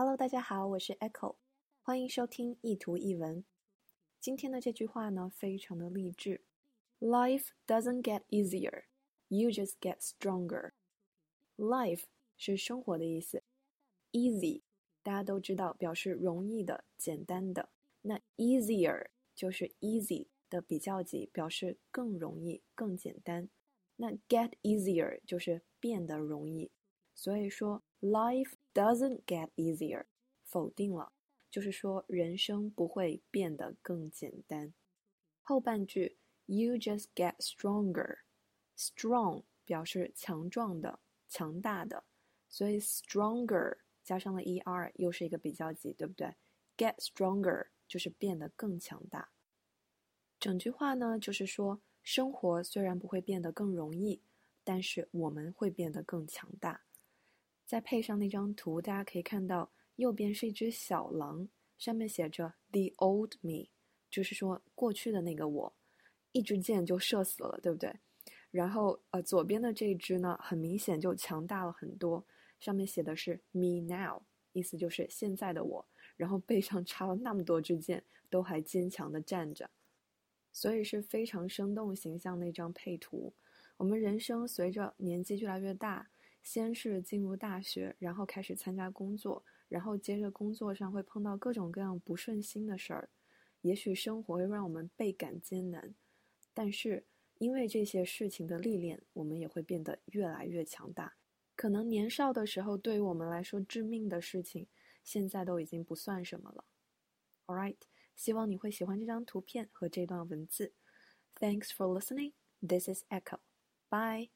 Hello，大家好，我是 Echo，欢迎收听一图一文。今天的这句话呢，非常的励志。Life doesn't get easier, you just get stronger. Life 是生活的意思，easy 大家都知道表示容易的、简单的，那 easier 就是 easy 的比较级，表示更容易、更简单。那 get easier 就是变得容易，所以说 life doesn't get easier，否定了，就是说人生不会变得更简单。后半句 you just get stronger，strong 表示强壮的、强大的，所以 stronger 加上了 er 又是一个比较级，对不对？get stronger 就是变得更强大。整句话呢，就是说。生活虽然不会变得更容易，但是我们会变得更强大。再配上那张图，大家可以看到，右边是一只小狼，上面写着 “the old me”，就是说过去的那个我，一支箭就射死了，对不对？然后呃，左边的这一只呢，很明显就强大了很多，上面写的是 “me now”，意思就是现在的我。然后背上插了那么多支箭，都还坚强的站着。所以是非常生动形象的一张配图。我们人生随着年纪越来越大，先是进入大学，然后开始参加工作，然后接着工作上会碰到各种各样不顺心的事儿。也许生活会让我们倍感艰难，但是因为这些事情的历练，我们也会变得越来越强大。可能年少的时候对于我们来说致命的事情，现在都已经不算什么了。All right。希望你会喜欢这张图片和这段文字。Thanks for listening. This is Echo. Bye.